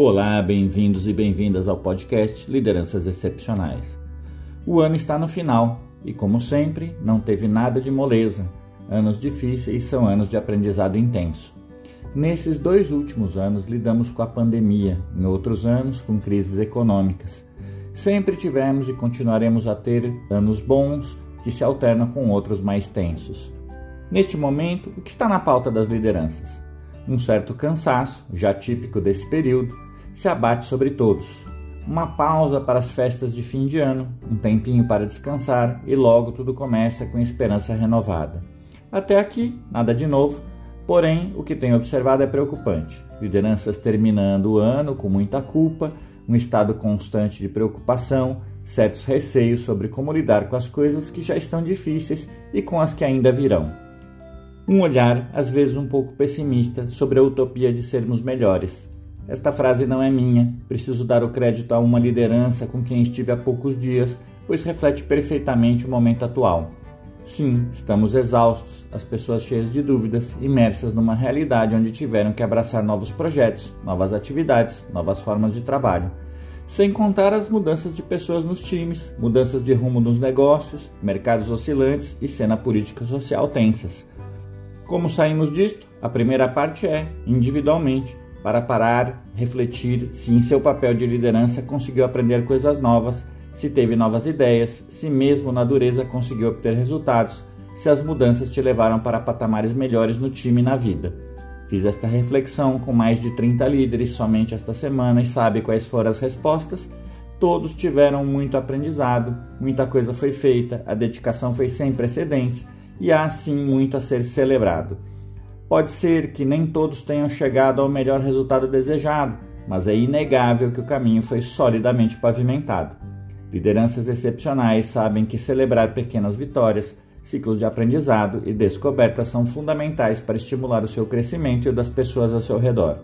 Olá, bem-vindos e bem-vindas ao podcast Lideranças Excepcionais. O ano está no final e, como sempre, não teve nada de moleza. Anos difíceis são anos de aprendizado intenso. Nesses dois últimos anos lidamos com a pandemia, em outros anos com crises econômicas. Sempre tivemos e continuaremos a ter anos bons que se alternam com outros mais tensos. Neste momento, o que está na pauta das lideranças? Um certo cansaço, já típico desse período, se abate sobre todos. Uma pausa para as festas de fim de ano, um tempinho para descansar e logo tudo começa com esperança renovada. Até aqui, nada de novo, porém o que tenho observado é preocupante. Lideranças terminando o ano com muita culpa, um estado constante de preocupação, certos receios sobre como lidar com as coisas que já estão difíceis e com as que ainda virão. Um olhar, às vezes um pouco pessimista, sobre a utopia de sermos melhores, esta frase não é minha, preciso dar o crédito a uma liderança com quem estive há poucos dias, pois reflete perfeitamente o momento atual. Sim, estamos exaustos, as pessoas cheias de dúvidas, imersas numa realidade onde tiveram que abraçar novos projetos, novas atividades, novas formas de trabalho. Sem contar as mudanças de pessoas nos times, mudanças de rumo nos negócios, mercados oscilantes e cena política social tensas. Como saímos disto? A primeira parte é, individualmente, para parar, refletir se em seu papel de liderança conseguiu aprender coisas novas, se teve novas ideias, se mesmo na dureza conseguiu obter resultados, se as mudanças te levaram para patamares melhores no time e na vida. Fiz esta reflexão com mais de 30 líderes somente esta semana e sabe quais foram as respostas? Todos tiveram muito aprendizado, muita coisa foi feita, a dedicação foi sem precedentes e há sim muito a ser celebrado. Pode ser que nem todos tenham chegado ao melhor resultado desejado, mas é inegável que o caminho foi solidamente pavimentado. Lideranças excepcionais sabem que celebrar pequenas vitórias, ciclos de aprendizado e descobertas são fundamentais para estimular o seu crescimento e o das pessoas ao seu redor.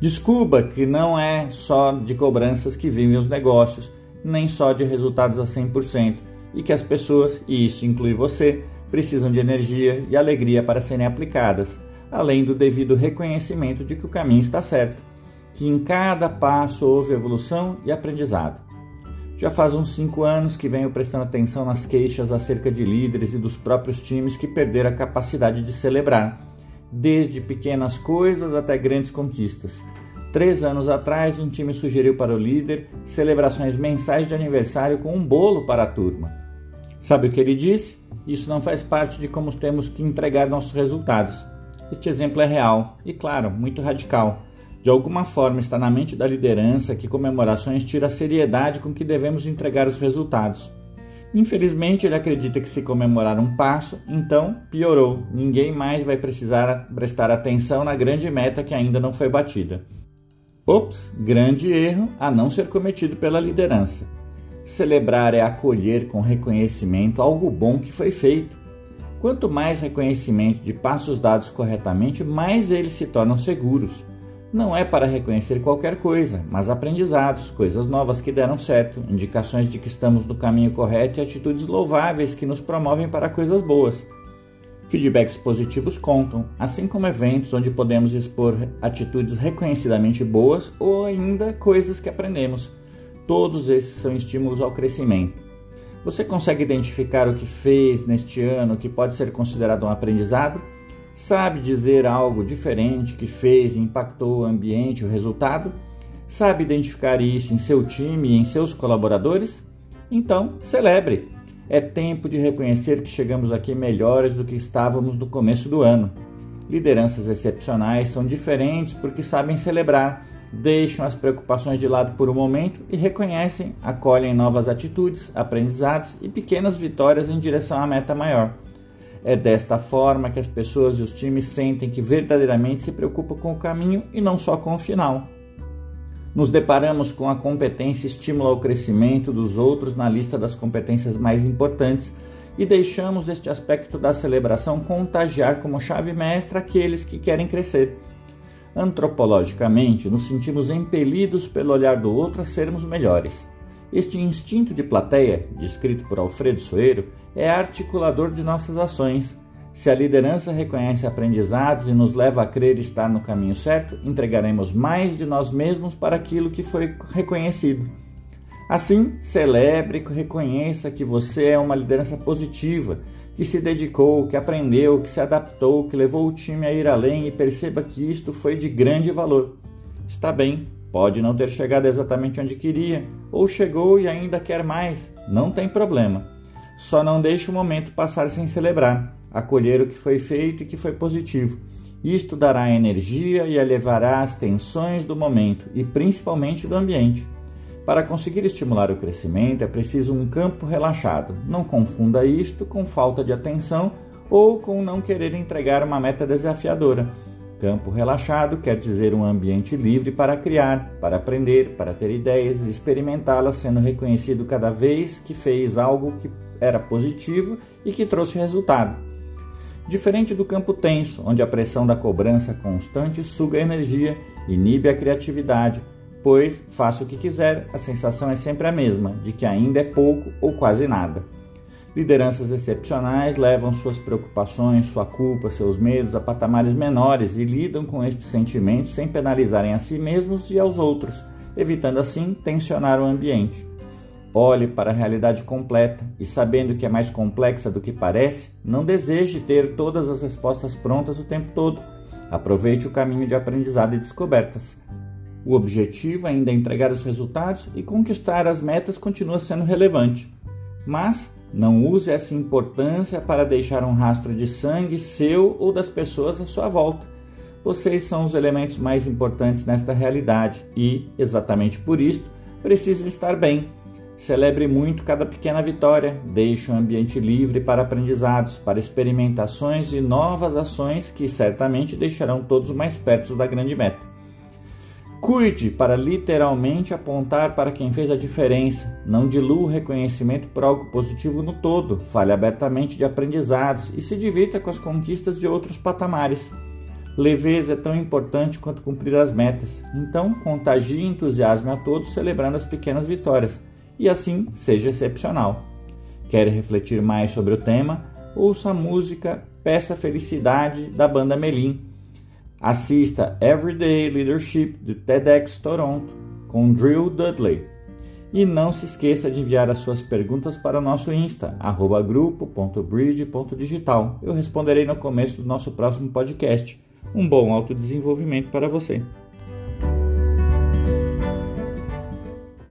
Descubra que não é só de cobranças que vivem os negócios, nem só de resultados a 100%, e que as pessoas, e isso inclui você, precisam de energia e alegria para serem aplicadas, além do devido reconhecimento de que o caminho está certo, que em cada passo houve evolução e aprendizado. Já faz uns cinco anos que venho prestando atenção nas queixas acerca de líderes e dos próprios times que perderam a capacidade de celebrar, desde pequenas coisas até grandes conquistas. Três anos atrás, um time sugeriu para o líder celebrações mensais de aniversário com um bolo para a turma. Sabe o que ele disse? Isso não faz parte de como temos que entregar nossos resultados. Este exemplo é real e, claro, muito radical. De alguma forma está na mente da liderança que comemorações tira a seriedade com que devemos entregar os resultados. Infelizmente, ele acredita que se comemorar um passo, então piorou. Ninguém mais vai precisar prestar atenção na grande meta que ainda não foi batida. Ops, grande erro a não ser cometido pela liderança. Celebrar é acolher com reconhecimento algo bom que foi feito. Quanto mais reconhecimento de passos dados corretamente, mais eles se tornam seguros. Não é para reconhecer qualquer coisa, mas aprendizados, coisas novas que deram certo, indicações de que estamos no caminho correto e atitudes louváveis que nos promovem para coisas boas. Feedbacks positivos contam, assim como eventos onde podemos expor atitudes reconhecidamente boas ou ainda coisas que aprendemos. Todos esses são estímulos ao crescimento. Você consegue identificar o que fez neste ano que pode ser considerado um aprendizado? Sabe dizer algo diferente que fez e impactou o ambiente, o resultado? Sabe identificar isso em seu time e em seus colaboradores? Então, celebre! É tempo de reconhecer que chegamos aqui melhores do que estávamos no começo do ano. Lideranças excepcionais são diferentes porque sabem celebrar deixam as preocupações de lado por um momento e reconhecem, acolhem novas atitudes, aprendizados e pequenas vitórias em direção à meta maior. É desta forma que as pessoas e os times sentem que verdadeiramente se preocupam com o caminho e não só com o final. Nos deparamos com a competência estimula o crescimento dos outros na lista das competências mais importantes e deixamos este aspecto da celebração contagiar como chave mestra aqueles que querem crescer. Antropologicamente, nos sentimos impelidos pelo olhar do outro a sermos melhores. Este instinto de plateia, descrito por Alfredo Soeiro, é articulador de nossas ações. Se a liderança reconhece aprendizados e nos leva a crer estar no caminho certo, entregaremos mais de nós mesmos para aquilo que foi reconhecido. Assim, celebre e reconheça que você é uma liderança positiva, que se dedicou, que aprendeu, que se adaptou, que levou o time a ir além e perceba que isto foi de grande valor. Está bem, pode não ter chegado exatamente onde queria, ou chegou e ainda quer mais, não tem problema. Só não deixe o momento passar sem celebrar acolher o que foi feito e que foi positivo. Isto dará energia e elevará as tensões do momento e principalmente do ambiente. Para conseguir estimular o crescimento é preciso um campo relaxado. Não confunda isto com falta de atenção ou com não querer entregar uma meta desafiadora. Campo relaxado quer dizer um ambiente livre para criar, para aprender, para ter ideias e experimentá-las, sendo reconhecido cada vez que fez algo que era positivo e que trouxe resultado. Diferente do campo tenso, onde a pressão da cobrança constante suga a energia, inibe a criatividade, pois, faça o que quiser, a sensação é sempre a mesma, de que ainda é pouco ou quase nada. Lideranças excepcionais levam suas preocupações, sua culpa, seus medos a patamares menores e lidam com estes sentimentos sem penalizarem a si mesmos e aos outros, evitando assim tensionar o ambiente. Olhe para a realidade completa e, sabendo que é mais complexa do que parece, não deseje ter todas as respostas prontas o tempo todo. Aproveite o caminho de aprendizado e descobertas. O objetivo ainda é entregar os resultados e conquistar as metas continua sendo relevante. Mas não use essa importância para deixar um rastro de sangue seu ou das pessoas à sua volta. Vocês são os elementos mais importantes nesta realidade e, exatamente por isto, precisam estar bem Celebre muito cada pequena vitória, deixe um ambiente livre para aprendizados, para experimentações e novas ações que certamente deixarão todos mais perto da grande meta. Cuide para literalmente apontar para quem fez a diferença. Não dilua o reconhecimento por algo positivo no todo. Fale abertamente de aprendizados e se divirta com as conquistas de outros patamares. Leveza é tão importante quanto cumprir as metas. Então, contagie e entusiasme a todos celebrando as pequenas vitórias e assim seja excepcional. Quer refletir mais sobre o tema? Ouça a música Peça Felicidade da banda Melim. Assista Everyday Leadership do TEDx Toronto com Drew Dudley. E não se esqueça de enviar as suas perguntas para o nosso Insta, grupo.bridge.digital. Eu responderei no começo do nosso próximo podcast. Um bom autodesenvolvimento para você.